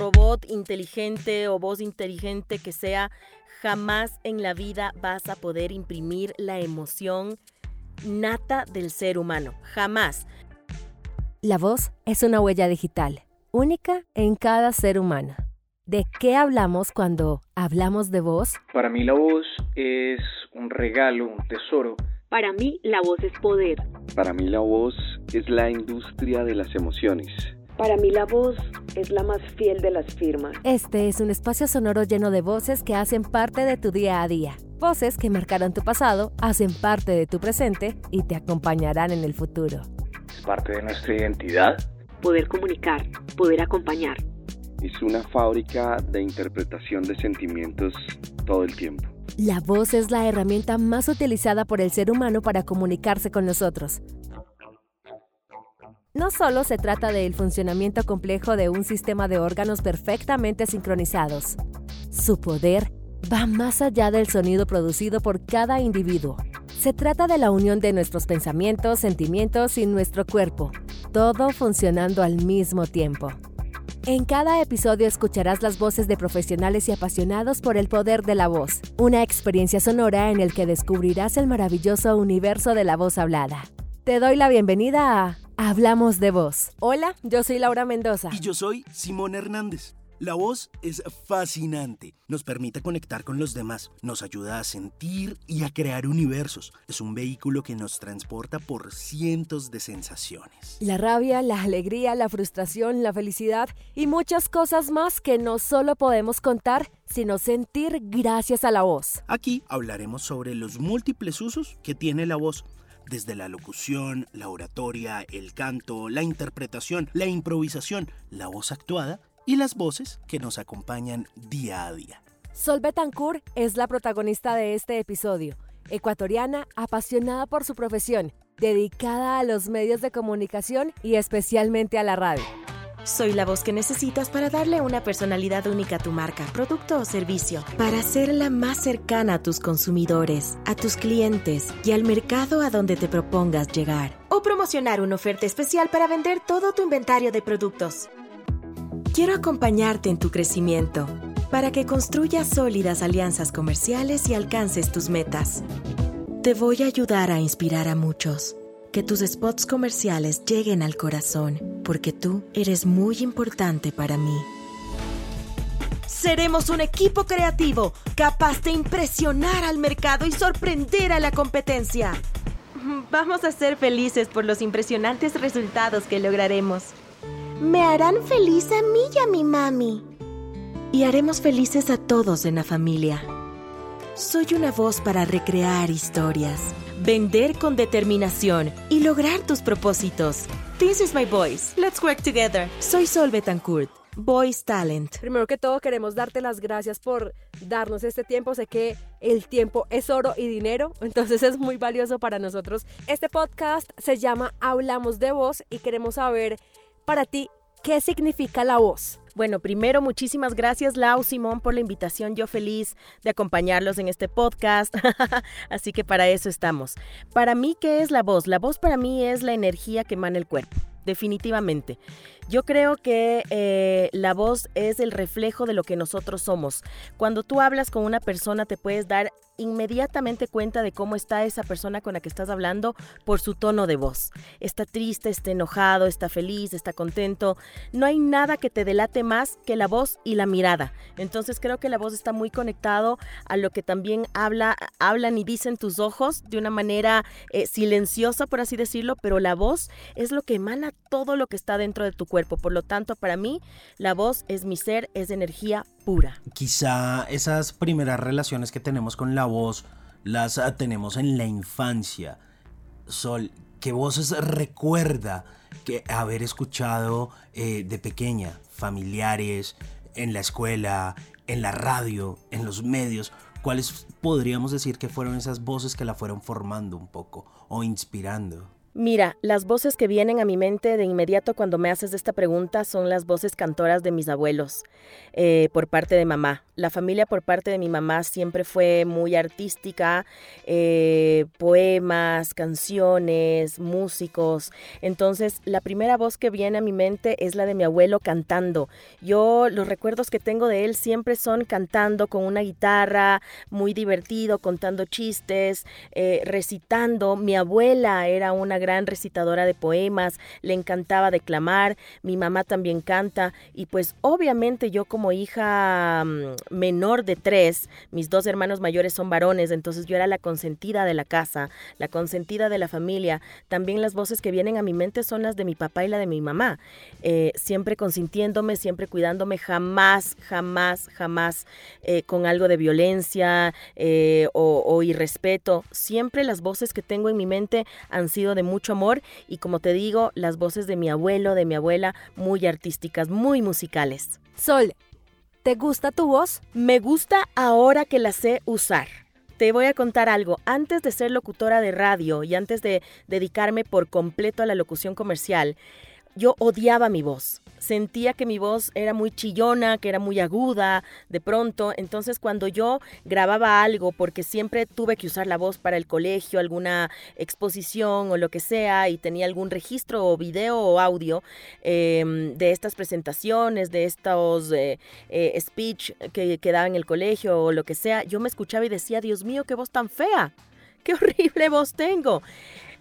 robot inteligente o voz inteligente que sea, jamás en la vida vas a poder imprimir la emoción nata del ser humano. Jamás. La voz es una huella digital, única en cada ser humano. ¿De qué hablamos cuando hablamos de voz? Para mí la voz es un regalo, un tesoro. Para mí la voz es poder. Para mí la voz es la industria de las emociones. Para mí la voz es la más fiel de las firmas. Este es un espacio sonoro lleno de voces que hacen parte de tu día a día. Voces que marcaron tu pasado, hacen parte de tu presente y te acompañarán en el futuro. Es parte de nuestra identidad. Poder comunicar, poder acompañar. Es una fábrica de interpretación de sentimientos todo el tiempo. La voz es la herramienta más utilizada por el ser humano para comunicarse con nosotros. No solo se trata del funcionamiento complejo de un sistema de órganos perfectamente sincronizados. Su poder va más allá del sonido producido por cada individuo. Se trata de la unión de nuestros pensamientos, sentimientos y nuestro cuerpo, todo funcionando al mismo tiempo. En cada episodio escucharás las voces de profesionales y apasionados por el poder de la voz, una experiencia sonora en el que descubrirás el maravilloso universo de la voz hablada. Te doy la bienvenida a Hablamos de Voz. Hola, yo soy Laura Mendoza. Y yo soy Simón Hernández. La voz es fascinante, nos permite conectar con los demás, nos ayuda a sentir y a crear universos. Es un vehículo que nos transporta por cientos de sensaciones. La rabia, la alegría, la frustración, la felicidad y muchas cosas más que no solo podemos contar, sino sentir gracias a la voz. Aquí hablaremos sobre los múltiples usos que tiene la voz desde la locución, la oratoria, el canto, la interpretación, la improvisación, la voz actuada y las voces que nos acompañan día a día. Sol Betancourt es la protagonista de este episodio, ecuatoriana apasionada por su profesión, dedicada a los medios de comunicación y especialmente a la radio. Soy la voz que necesitas para darle una personalidad única a tu marca, producto o servicio, para hacerla más cercana a tus consumidores, a tus clientes y al mercado a donde te propongas llegar. O promocionar una oferta especial para vender todo tu inventario de productos. Quiero acompañarte en tu crecimiento para que construyas sólidas alianzas comerciales y alcances tus metas. Te voy a ayudar a inspirar a muchos. Que tus spots comerciales lleguen al corazón, porque tú eres muy importante para mí. Seremos un equipo creativo capaz de impresionar al mercado y sorprender a la competencia. Vamos a ser felices por los impresionantes resultados que lograremos. Me harán feliz a mí y a mi mami. Y haremos felices a todos en la familia. Soy una voz para recrear historias, vender con determinación y lograr tus propósitos. This is my voice. Let's work together. Soy Sol Betancourt. Voice Talent. Primero que todo queremos darte las gracias por darnos este tiempo. Sé que el tiempo es oro y dinero, entonces es muy valioso para nosotros. Este podcast se llama Hablamos de Voz y queremos saber para ti qué significa la voz. Bueno, primero muchísimas gracias Lau Simón por la invitación. Yo feliz de acompañarlos en este podcast. Así que para eso estamos. Para mí, ¿qué es la voz? La voz para mí es la energía que emana el cuerpo definitivamente. Yo creo que eh, la voz es el reflejo de lo que nosotros somos. Cuando tú hablas con una persona te puedes dar inmediatamente cuenta de cómo está esa persona con la que estás hablando por su tono de voz. Está triste, está enojado, está feliz, está contento. No hay nada que te delate más que la voz y la mirada. Entonces creo que la voz está muy conectado a lo que también habla, hablan y dicen tus ojos de una manera eh, silenciosa, por así decirlo, pero la voz es lo que emana todo lo que está dentro de tu cuerpo. Por lo tanto, para mí, la voz es mi ser, es energía pura. Quizá esas primeras relaciones que tenemos con la voz las ah, tenemos en la infancia. Sol, ¿qué voces recuerda que haber escuchado eh, de pequeña? Familiares, en la escuela, en la radio, en los medios. ¿Cuáles podríamos decir que fueron esas voces que la fueron formando un poco o inspirando? Mira, las voces que vienen a mi mente de inmediato cuando me haces esta pregunta son las voces cantoras de mis abuelos eh, por parte de mamá. La familia por parte de mi mamá siempre fue muy artística, eh, poemas, canciones, músicos. Entonces, la primera voz que viene a mi mente es la de mi abuelo cantando. Yo los recuerdos que tengo de él siempre son cantando con una guitarra, muy divertido, contando chistes, eh, recitando. Mi abuela era una gran recitadora de poemas, le encantaba declamar, mi mamá también canta y pues obviamente yo como hija mm, menor de tres, mis dos hermanos mayores son varones, entonces yo era la consentida de la casa, la consentida de la familia. También las voces que vienen a mi mente son las de mi papá y la de mi mamá, eh, siempre consintiéndome, siempre cuidándome, jamás, jamás, jamás eh, con algo de violencia eh, o, o irrespeto. Siempre las voces que tengo en mi mente han sido de mucho amor y como te digo, las voces de mi abuelo, de mi abuela, muy artísticas, muy musicales. Sol, ¿te gusta tu voz? Me gusta ahora que la sé usar. Te voy a contar algo. Antes de ser locutora de radio y antes de dedicarme por completo a la locución comercial, yo odiaba mi voz. Sentía que mi voz era muy chillona, que era muy aguda, de pronto. Entonces cuando yo grababa algo, porque siempre tuve que usar la voz para el colegio, alguna exposición o lo que sea, y tenía algún registro o video o audio eh, de estas presentaciones, de estos eh, eh, speech que, que daba en el colegio o lo que sea, yo me escuchaba y decía, Dios mío, qué voz tan fea, qué horrible voz tengo.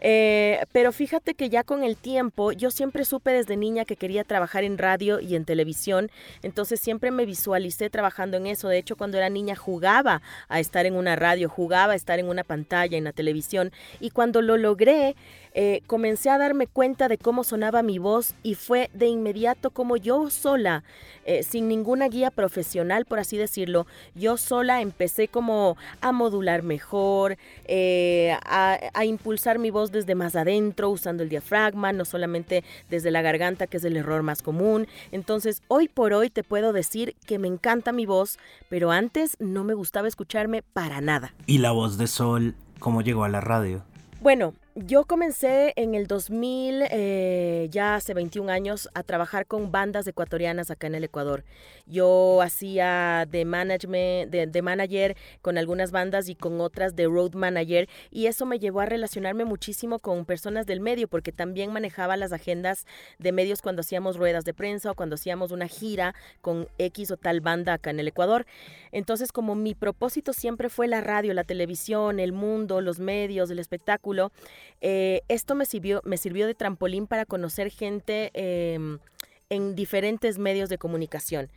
Eh, pero fíjate que ya con el tiempo, yo siempre supe desde niña que quería trabajar en radio y en televisión, entonces siempre me visualicé trabajando en eso. De hecho, cuando era niña jugaba a estar en una radio, jugaba a estar en una pantalla, en la televisión, y cuando lo logré, eh, comencé a darme cuenta de cómo sonaba mi voz y fue de inmediato como yo sola, eh, sin ninguna guía profesional, por así decirlo, yo sola empecé como a modular mejor, eh, a, a impulsar mi voz desde más adentro, usando el diafragma, no solamente desde la garganta, que es el error más común. Entonces, hoy por hoy te puedo decir que me encanta mi voz, pero antes no me gustaba escucharme para nada. ¿Y la voz de Sol cómo llegó a la radio? Bueno, yo comencé en el 2000, eh, ya hace 21 años, a trabajar con bandas ecuatorianas acá en el Ecuador. Yo hacía de, management, de, de, manager con algunas bandas y con otras de road manager y eso me llevó a relacionarme muchísimo con personas del medio porque también manejaba las agendas de medios cuando hacíamos ruedas de prensa o cuando hacíamos una gira con X o tal banda acá en el Ecuador. Entonces como mi propósito siempre fue la radio, la televisión, el mundo, los medios, el espectáculo, eh, esto me sirvió, me sirvió de trampolín para conocer gente eh, en diferentes medios de comunicación.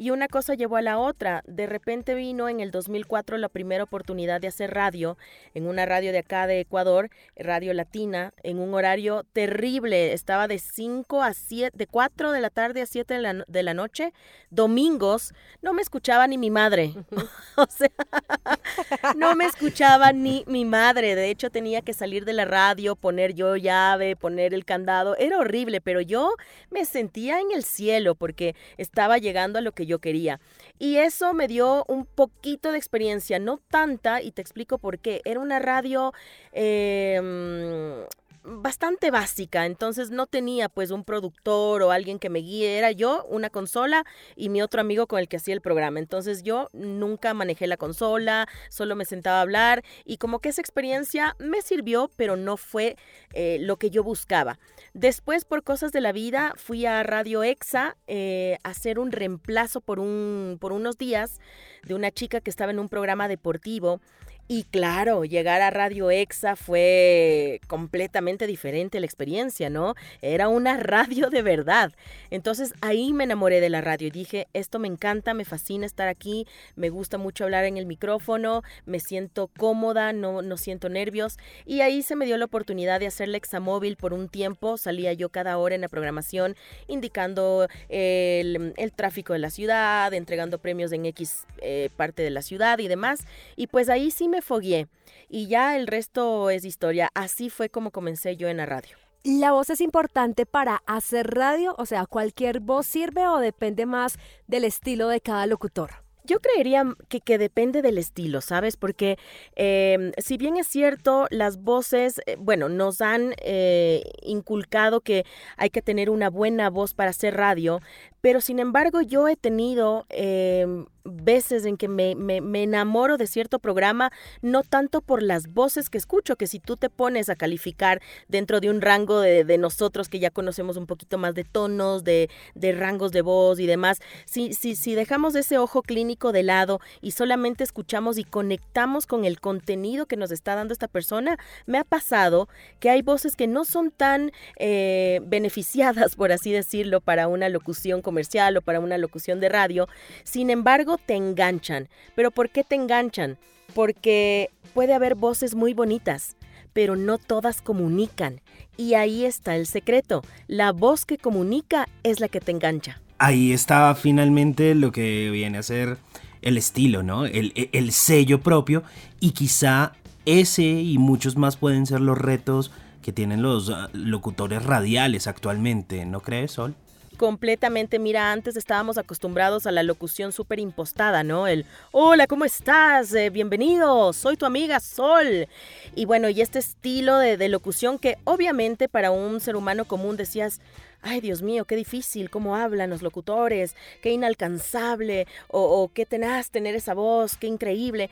Y una cosa llevó a la otra. De repente vino en el 2004 la primera oportunidad de hacer radio en una radio de acá de Ecuador, Radio Latina, en un horario terrible. Estaba de 5 a 7, de 4 de la tarde a 7 de la, de la noche, domingos. No me escuchaba ni mi madre. o sea, no me escuchaba ni mi madre. De hecho, tenía que salir de la radio, poner yo llave, poner el candado. Era horrible, pero yo me sentía en el cielo porque estaba llegando a lo que yo quería. Y eso me dio un poquito de experiencia, no tanta, y te explico por qué. Era una radio... Eh, bastante básica, entonces no tenía pues un productor o alguien que me guíe, era yo, una consola y mi otro amigo con el que hacía el programa. Entonces yo nunca manejé la consola, solo me sentaba a hablar y como que esa experiencia me sirvió, pero no fue eh, lo que yo buscaba. Después, por cosas de la vida, fui a Radio Exa eh, a hacer un reemplazo por, un, por unos días de una chica que estaba en un programa deportivo y claro, llegar a Radio Exa fue completamente diferente la experiencia, ¿no? Era una radio de verdad. Entonces ahí me enamoré de la radio y dije, esto me encanta, me fascina estar aquí, me gusta mucho hablar en el micrófono, me siento cómoda, no, no siento nervios. Y ahí se me dio la oportunidad de hacer la Examóvil por un tiempo. Salía yo cada hora en la programación indicando el, tráfico de la ciudad, entregando premios en X eh, parte de la ciudad y demás. Y pues ahí sí me fogué y ya el resto es historia. Así fue como comencé yo en la radio. ¿La voz es importante para hacer radio? O sea, ¿cualquier voz sirve o depende más del estilo de cada locutor? Yo creería que, que depende del estilo, ¿sabes? Porque em, si bien es cierto, las voces, eh, bueno, nos han eh, inculcado que hay que tener una buena voz para hacer radio, pero sin embargo yo he tenido em, veces en que me, me, enamoro de cierto programa, no tanto por las voces que escucho, que si tú te pones a calificar dentro de un rango de, de nosotros que ya conocemos un poquito más de tonos, de, de rangos de voz y demás, si, si, si dejamos ese ojo clínico de lado y solamente escuchamos y conectamos con el contenido que nos está dando esta persona, me ha pasado que hay voces que no son tan eh, beneficiadas, por así decirlo, para una locución comercial o para una locución de radio, sin embargo, te enganchan. ¿Pero por qué te enganchan? Porque puede haber voces muy bonitas, pero no todas comunican. Y ahí está el secreto. La voz que comunica es la que te engancha. Ahí está finalmente lo que viene a ser el estilo, ¿no? El, el sello propio y quizá ese y muchos más pueden ser los retos que tienen los ah, locutores radiales actualmente, ¿no crees, Sol? completamente, mira, antes estábamos acostumbrados a la locución súper impostada, ¿no? El, hola, ¿cómo estás? Eh, bienvenido, soy tu amiga Sol. Y bueno, y este estilo de, locución que obviamente para un ser humano común decías, ay Dios mío, qué difícil, cómo hablan los locutores, qué inalcanzable, o, qué tenaz tener esa voz, qué increíble.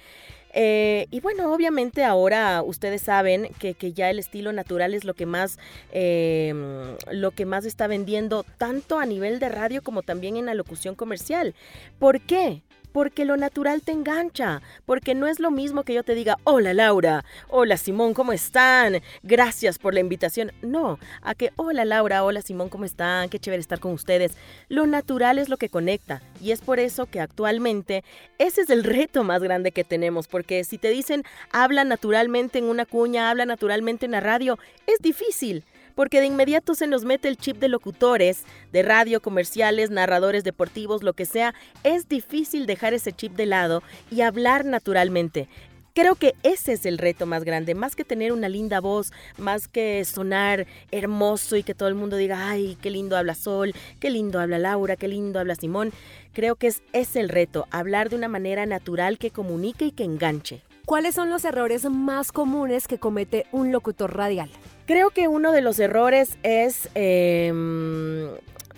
Eh, y bueno, obviamente ahora ustedes saben que, que, ya el estilo natural es lo que más em, lo que más está vendiendo tanto a nivel de radio como también en la locución comercial. ¿Por qué? Porque lo natural te engancha, porque no es lo mismo que yo te diga, hola Laura, hola Simón, ¿cómo están? Gracias por la invitación. No, a que, hola Laura, hola Simón, ¿cómo están? Qué chévere estar con ustedes. Lo natural es lo que conecta y es por eso que actualmente ese es el reto más grande que tenemos, porque si te dicen, habla naturalmente en una cuña, habla naturalmente en la radio, es difícil porque de inmediato se nos mete el chip de locutores, de radio, comerciales, narradores deportivos, lo que sea. Es difícil dejar ese chip de lado y hablar naturalmente. Creo que ese es el reto más grande, más que tener una linda voz, más que sonar hermoso y que todo el mundo diga, ay, qué lindo habla Sol, qué lindo habla Laura, qué lindo habla Simón. Creo que es, es el reto, hablar de una manera natural que comunique y que enganche. ¿Cuáles son los errores más comunes que comete un locutor radial? Creo que uno de los errores es em,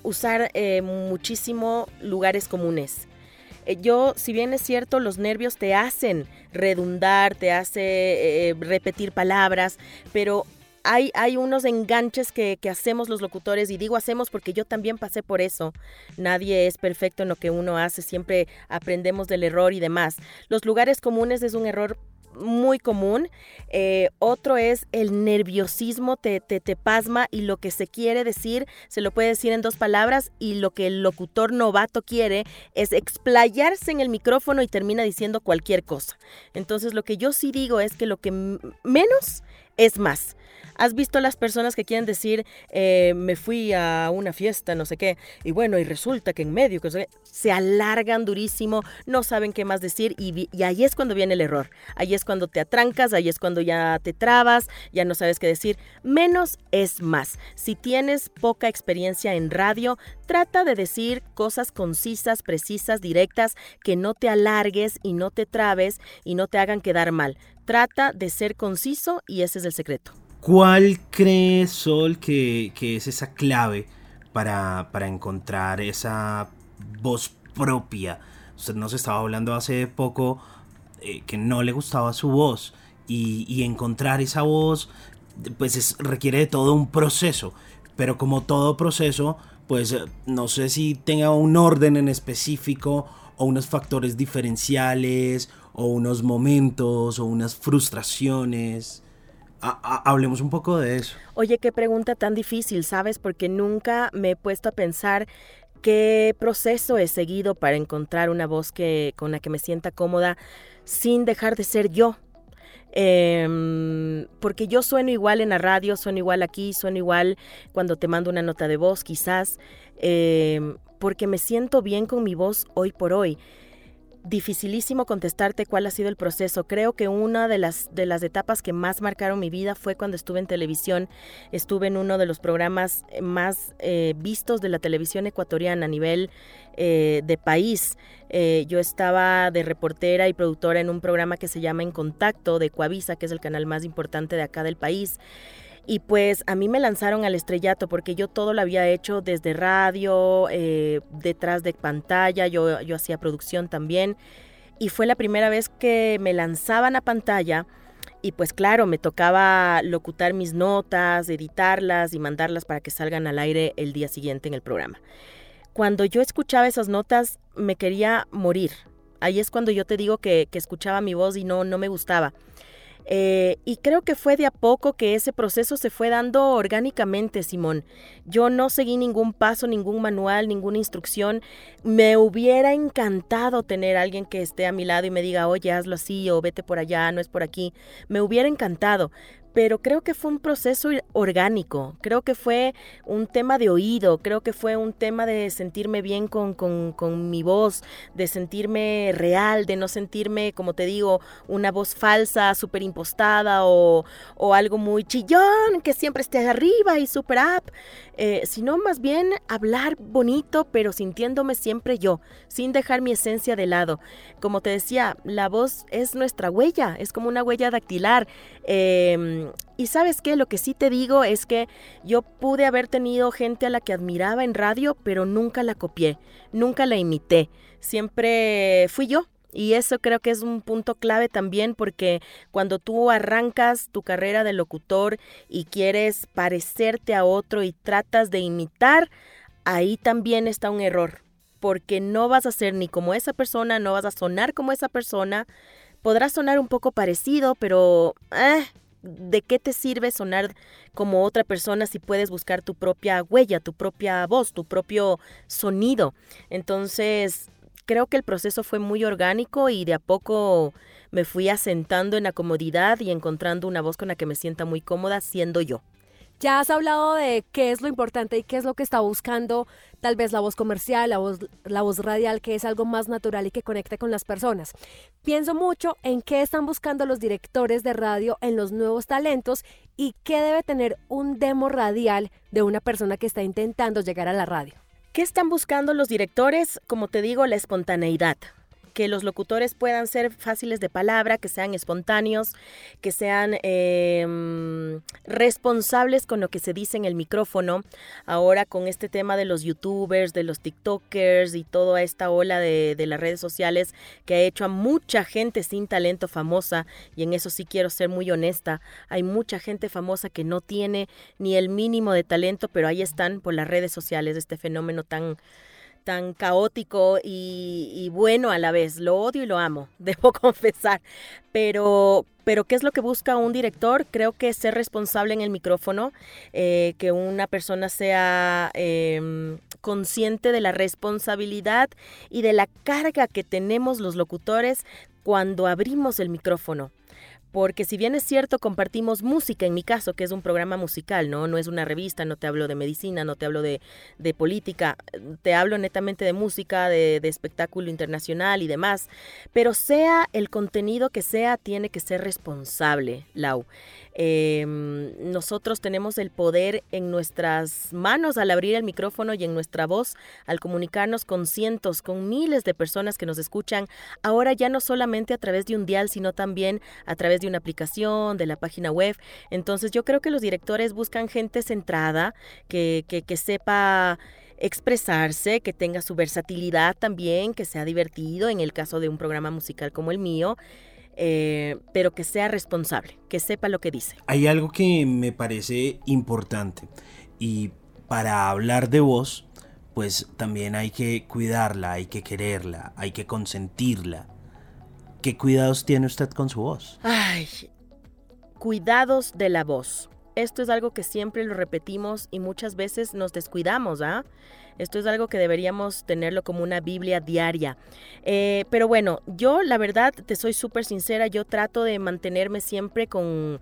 usar eh, muchísimo lugares comunes. Eh, yo, si bien es cierto, los nervios te hacen redundar, te hace eh, repetir palabras, pero hay, unos enganches que, que, hacemos los locutores y digo hacemos porque yo también pasé por eso. Nadie es perfecto en lo que uno hace, siempre aprendemos del error y demás. Los lugares comunes es un error muy común. Eh, otro es el nerviosismo, te, te, te, pasma y lo que se quiere decir se lo puede decir en dos palabras y lo que el locutor novato quiere es explayarse en el micrófono y termina diciendo cualquier cosa. Entonces lo que yo sí digo es que lo que menos es más. ¿Has visto las personas que quieren decir, eh, me fui a una fiesta, no sé qué, y bueno, y resulta que en medio, se alargan durísimo, no saben qué más decir, y, y ahí es cuando viene el error. Ahí es cuando te atrancas, ahí es cuando ya te trabas, ya no sabes qué decir. Menos es más. Si tienes poca experiencia en radio, trata de decir cosas concisas, precisas, directas, que no te alargues y no te trabes y no te hagan quedar mal. Trata de ser conciso y ese es el secreto. ¿Cuál cree Sol que, es esa clave para, encontrar esa voz propia? Usted nos estaba hablando hace poco eh, que no le gustaba su voz y, encontrar esa voz pues requiere de todo un proceso, pero como todo proceso pues no sé si tenga un orden en específico o unos factores diferenciales o unos momentos o unas frustraciones hablemos un poco de eso. Oye, qué pregunta tan difícil, ¿sabes? Porque nunca me he puesto a pensar qué proceso he seguido para encontrar una voz que, con la que me sienta cómoda sin dejar de ser yo. Em, porque yo sueno igual en la radio, sueno igual aquí, sueno igual cuando te mando una nota de voz, quizás, em, porque me siento bien con mi voz hoy por hoy dificilísimo contestarte cuál ha sido el proceso. Creo que una de las, de las etapas que más marcaron mi vida fue cuando estuve en televisión. Estuve en uno de los programas más eh, vistos de la televisión ecuatoriana a nivel eh, de país. Eh, yo estaba de reportera y productora en un programa que se llama En Contacto de Coavisa, que es el canal más importante de acá del país. Y pues a mí me lanzaron al estrellato porque yo todo lo había hecho desde radio, eh, detrás de pantalla, yo, yo hacía producción también. Y fue la primera vez que me lanzaban a pantalla y pues claro, me tocaba locutar mis notas, editarlas y mandarlas para que salgan al aire el día siguiente en el programa. Cuando yo escuchaba esas notas me quería morir. Ahí es cuando yo te digo que, que escuchaba mi voz y no, no me gustaba. Eh, y creo que fue de a poco que ese proceso se fue dando orgánicamente, Simón. Yo no seguí ningún paso, ningún manual, ninguna instrucción. Me hubiera encantado tener alguien que esté a mi lado y me diga, oye, hazlo así o vete por allá, no es por aquí. Me hubiera encantado pero creo que fue un proceso orgánico, creo que fue un tema de oído, creo que fue un tema de sentirme bien con, con, mi voz, de sentirme real, de no sentirme, como te digo, una voz falsa, súper impostada o, o, algo muy chillón, que siempre esté arriba y súper up, eh, sino más bien hablar bonito, pero sintiéndome siempre yo, sin dejar mi esencia de lado. Como te decía, la voz es nuestra huella, es como una huella dactilar. Eh, y sabes qué, lo que sí te digo es que yo pude haber tenido gente a la que admiraba en radio, pero nunca la copié, nunca la imité, siempre fui yo. Y eso creo que es un punto clave también porque cuando tú arrancas tu carrera de locutor y quieres parecerte a otro y tratas de imitar, ahí también está un error, porque no vas a ser ni como esa persona, no vas a sonar como esa persona, podrás sonar un poco parecido, pero eh, ¿de qué te sirve sonar como otra persona si puedes buscar tu propia huella, tu propia voz, tu propio sonido? Entonces, creo que el proceso fue muy orgánico y de a poco me fui asentando en la comodidad y encontrando una voz con la que me sienta muy cómoda siendo yo. Ya has hablado de qué es lo importante y qué es lo que está buscando tal vez la voz comercial, la voz, la voz radial, que es algo más natural y que conecte con las personas. Pienso mucho en qué están buscando los directores de radio en los nuevos talentos y qué debe tener un demo radial de una persona que está intentando llegar a la radio. ¿Qué están buscando los directores? Como te digo, la espontaneidad que los locutores puedan ser fáciles de palabra, que sean espontáneos, que sean em, responsables con lo que se dice en el micrófono. Ahora con este tema de los youtubers, de los tiktokers y toda esta ola de, de las redes sociales que ha hecho a mucha gente sin talento famosa, y en eso sí quiero ser muy honesta, hay mucha gente famosa que no tiene ni el mínimo de talento, pero ahí están por las redes sociales, este fenómeno tan tan caótico y, bueno a la vez. Lo odio y lo amo, debo confesar. Pero, pero ¿qué es lo que busca un director? Creo que ser responsable en el micrófono, eh, que una persona sea em, consciente de la responsabilidad y de la carga que tenemos los locutores cuando abrimos el micrófono porque si bien es cierto, compartimos música, en mi caso, que es un programa musical, ¿no? No es una revista, no te hablo de medicina, no te hablo de, de política, te hablo netamente de música, de, de, espectáculo internacional y demás, pero sea el contenido que sea, tiene que ser responsable, Lau. Em, nosotros tenemos el poder en nuestras manos al abrir el micrófono y en nuestra voz al comunicarnos con cientos, con miles de personas que nos escuchan, ahora ya no solamente a través de un dial, sino también a través de una aplicación, de la página web. Entonces yo creo que los directores buscan gente centrada, que, que, que sepa expresarse, que tenga su versatilidad también, que sea divertido en el caso de un programa musical como el mío. Eh, pero que sea responsable, que sepa lo que dice. Hay algo que me parece importante y para hablar de voz, pues también hay que cuidarla, hay que quererla, hay que consentirla. ¿Qué cuidados tiene usted con su voz? Ay, cuidados de la voz. Esto es algo que siempre lo repetimos y muchas veces nos descuidamos, ¿ah? Esto es algo que deberíamos tenerlo como una Biblia diaria. Eh, pero bueno, yo la verdad, te soy súper sincera, yo trato de mantenerme siempre con,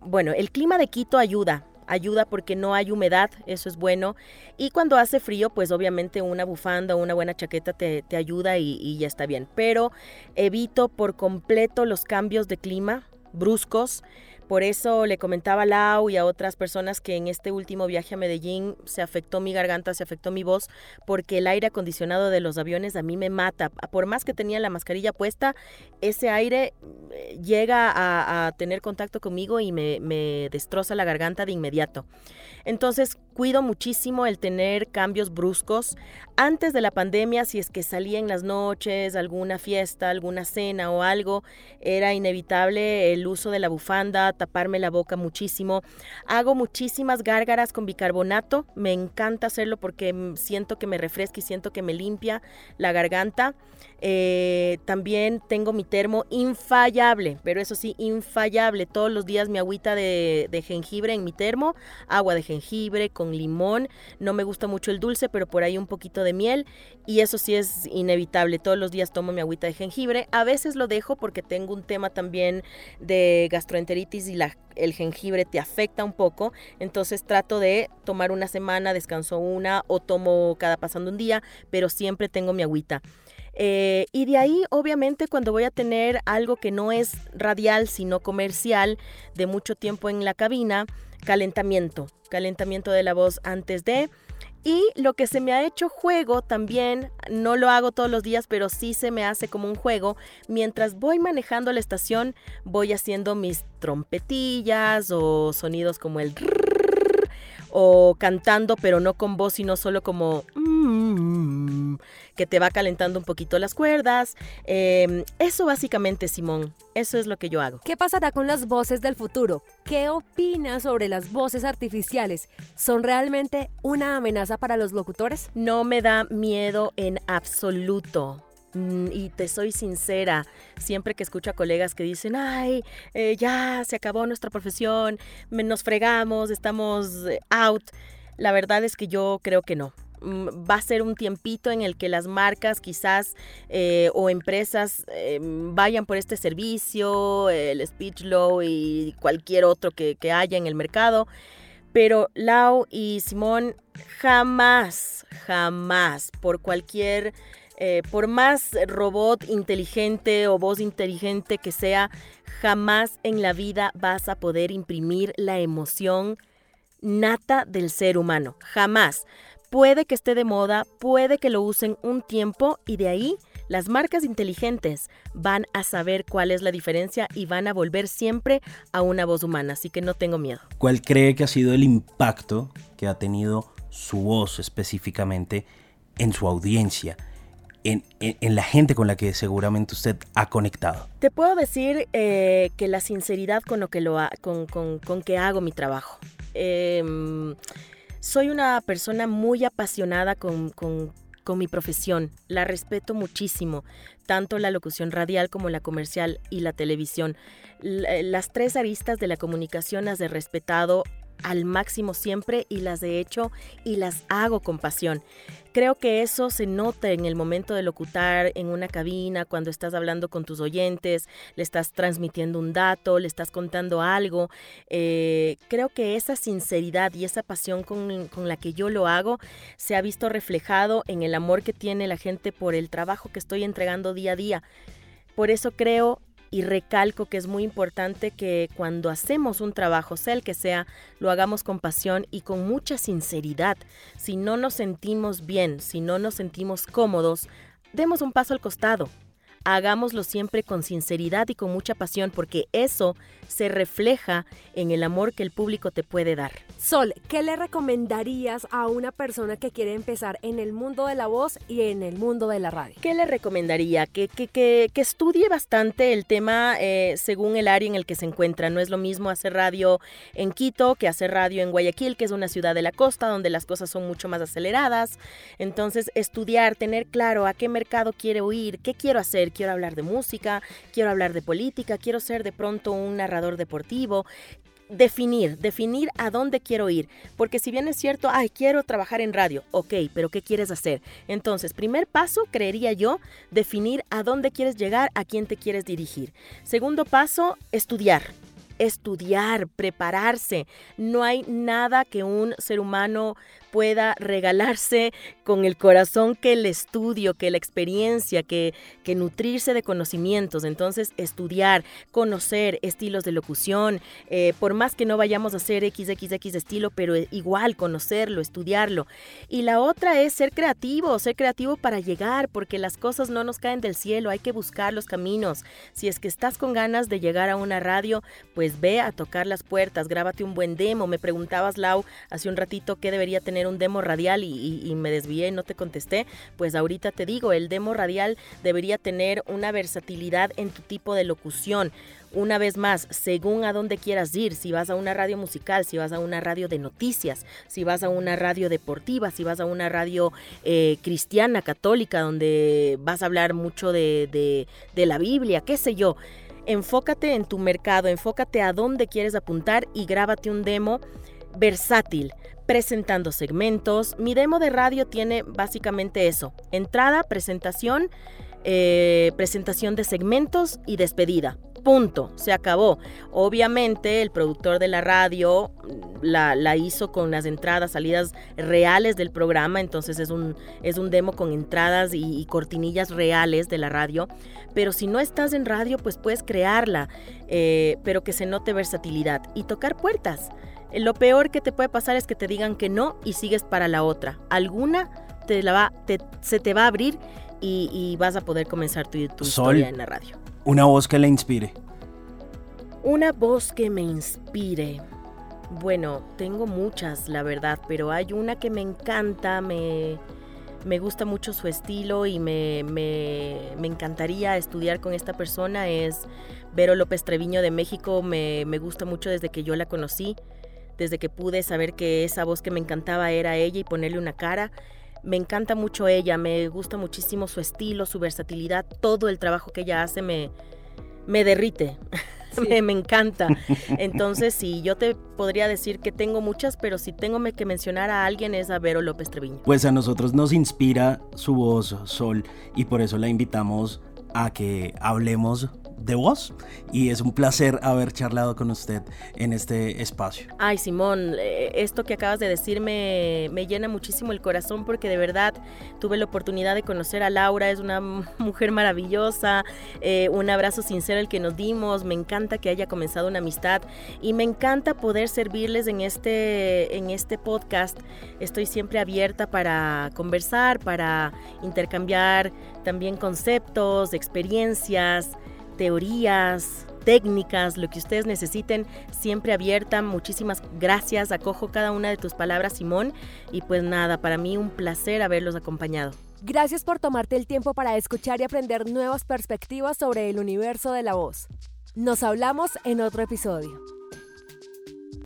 bueno, el clima de Quito ayuda, ayuda porque no hay humedad, eso es bueno. Y cuando hace frío, pues obviamente una bufanda o una buena chaqueta te, ayuda y, y, ya está bien. Pero evito por completo los cambios de clima bruscos Por eso le comentaba a Lau y a otras personas que en este último viaje a Medellín se afectó mi garganta, se afectó mi voz, porque el aire acondicionado de los aviones a mí me mata. Por más que tenía la mascarilla puesta, ese aire eh, llega a, tener contacto conmigo y me, me destroza la garganta de inmediato. Entonces cuido muchísimo el tener cambios bruscos. Antes de la pandemia, si es que salía en las noches, alguna fiesta, alguna cena o algo, era inevitable el uso de la bufanda, taparme la boca muchísimo. Hago muchísimas gárgaras con bicarbonato. Me encanta hacerlo porque siento que me refresca y siento que me limpia la garganta. Eh, también tengo mi termo infallable, pero eso sí, infallable. Todos los días mi agüita de, jengibre en mi termo, agua de jengibre con limón. No me gusta mucho el dulce, pero por ahí un poquito de miel. Y eso sí es inevitable. Todos los días tomo mi agüita de jengibre. A veces lo dejo porque tengo un tema también de gastroenteritis y la, el jengibre te afecta un poco. Entonces trato de tomar una semana, descanso una o tomo cada pasando un día, pero siempre tengo mi agüita. Eh, y de ahí, obviamente, cuando voy a tener algo que no es radial, sino comercial, de mucho tiempo en la cabina, calentamiento, calentamiento de la voz antes de... Y lo que se me ha hecho juego también, no lo hago todos los días, pero sí se me hace como un juego. Mientras voy manejando la estación, voy haciendo mis trompetillas o sonidos como el... o cantando, pero no con voz, sino solo como... Que te va calentando un poquito las cuerdas. Em, eso básicamente, Simón, eso es lo que yo hago. ¿Qué pasará con las voces del futuro? ¿Qué opinas sobre las voces artificiales? ¿Son realmente una amenaza para los locutores? No me da miedo en absoluto mm, y te soy sincera, siempre que escucho a colegas que dicen, ay, eh, ya se acabó nuestra profesión, nos fregamos, estamos eh, out, la verdad es que yo creo que no. Mm, va a ser un tiempito en el que las marcas quizás eh, o empresas eh, vayan por este servicio, el Speech Law y cualquier otro que, haya en el mercado. Pero Lau y Simón jamás, jamás, por cualquier, eh, por más robot inteligente o voz inteligente que sea, jamás en la vida vas a poder imprimir la emoción nata del ser humano. Jamás puede que esté de moda, puede que lo usen un tiempo y de ahí las marcas inteligentes van a saber cuál es la diferencia y van a volver siempre a una voz humana, así que no tengo miedo. ¿Cuál cree que ha sido el impacto que ha tenido su voz específicamente en su audiencia? En, la gente con la que seguramente usted ha conectado? Te puedo decir eh, que la sinceridad con lo que lo con, con, que hago mi trabajo. Em, soy una persona muy apasionada con, mi profesión. La respeto muchísimo, tanto la locución radial como la comercial y la televisión. las tres aristas de la comunicación las he respetado al máximo siempre y las he hecho y las hago con pasión. Creo que eso se nota en el momento de locutar en una cabina, cuando estás hablando con tus oyentes, le estás transmitiendo un dato, le estás contando algo. Eh, creo que esa sinceridad y esa pasión con, con la que yo lo hago se ha visto reflejado en el amor que tiene la gente por el trabajo que estoy entregando día a día. Por eso creo y recalco que es muy importante que cuando hacemos un trabajo, sea el que sea, lo hagamos con pasión y con mucha sinceridad. Si no nos sentimos bien, si no nos sentimos cómodos, demos un paso al costado hagámoslo siempre con sinceridad y con mucha pasión porque eso se refleja en el amor que el público te puede dar. Sol, ¿qué le recomendarías a una persona que quiere empezar en el mundo de la voz y en el mundo de la radio? ¿Qué le recomendaría? Que, que, que, estudie bastante el tema eh, según el área en el que se encuentra. No es lo mismo hacer radio en Quito que hacer radio en Guayaquil, que es una ciudad de la costa donde las cosas son mucho más aceleradas. Entonces, estudiar, tener claro a qué mercado quiere oír, qué quiero hacer, quiero hablar de música, quiero hablar de política, quiero ser de pronto un narrador deportivo, definir, definir a dónde quiero ir. Porque si bien es cierto, ay, quiero trabajar en radio, ok, pero ¿qué quieres hacer? Entonces, primer paso, creería yo, definir a dónde quieres llegar, a quién te quieres dirigir. Segundo paso, estudiar estudiar, prepararse. No hay nada que un ser humano pueda regalarse con el corazón que el estudio, que la experiencia, que, que nutrirse de conocimientos. Entonces, estudiar, conocer estilos de locución, eh, por más que no vayamos a hacer XXX estilo, pero igual conocerlo, estudiarlo. Y la otra es ser creativo, ser creativo para llegar, porque las cosas no nos caen del cielo, hay que buscar los caminos. Si es que estás con ganas de llegar a una radio, pues ve a tocar las puertas, grábate un buen demo. Me preguntabas, Lau, hace un ratito qué debería tener un demo radial y, me desvié y no te contesté. Pues ahorita te digo, el demo radial debería tener una versatilidad en tu tipo de locución. Una vez más, según a dónde quieras ir, si vas a una radio musical, si vas a una radio de noticias, si vas a una radio deportiva, si vas a una radio eh, cristiana, católica, donde vas a hablar mucho de, de la Biblia, qué sé yo. Enfócate en tu mercado, enfócate a dónde quieres apuntar y grábate un demo versátil, presentando segmentos. Mi demo de radio tiene básicamente eso, entrada, presentación, eh, presentación de segmentos y despedida. Punto, se acabó. Obviamente el productor de la radio la, la, hizo con las entradas, salidas reales del programa, entonces es un, es un demo con entradas y, y cortinillas reales de la radio. Pero si no estás en radio, pues puedes crearla, eh, pero que se note versatilidad y tocar puertas. Lo peor que te puede pasar es que te digan que no y sigues para la otra. Alguna te la va, se te va a abrir y, vas a poder comenzar tu, tu historia en la radio. Una voz que le inspire. Una voz que me inspire. Bueno, tengo muchas, la verdad, pero hay una que me encanta, me, me gusta mucho su estilo y me, me, me, encantaría estudiar con esta persona. Es Vero López Treviño de México, me, me gusta mucho desde que yo la conocí, desde que pude saber que esa voz que me encantaba era ella y ponerle una cara. Me encanta mucho ella, me gusta muchísimo su estilo, su versatilidad, todo el trabajo que ella hace me, me derrite. me, encanta. Entonces, sí, yo te podría decir que tengo muchas, pero si tengo que mencionar a alguien es a Vero López Treviño. Pues a nosotros nos inspira su voz, Sol, y por eso la invitamos a que hablemos de voz y es un placer haber charlado con usted en este espacio. Ay, Simón, eh, esto que acabas de decir me, llena muchísimo el corazón porque de verdad tuve la oportunidad de conocer a Laura, es una mujer maravillosa, eh, un abrazo sincero el que nos dimos, me encanta que haya comenzado una amistad y me encanta poder servirles en este, en este podcast. Estoy siempre abierta para conversar, para intercambiar también conceptos, experiencias teorías, técnicas, lo que ustedes necesiten, siempre abierta. Muchísimas gracias, acojo cada una de tus palabras, Simón. Y pues nada, para mí un placer haberlos acompañado. Gracias por tomarte el tiempo para escuchar y aprender nuevas perspectivas sobre el universo de la voz. Nos hablamos en otro episodio.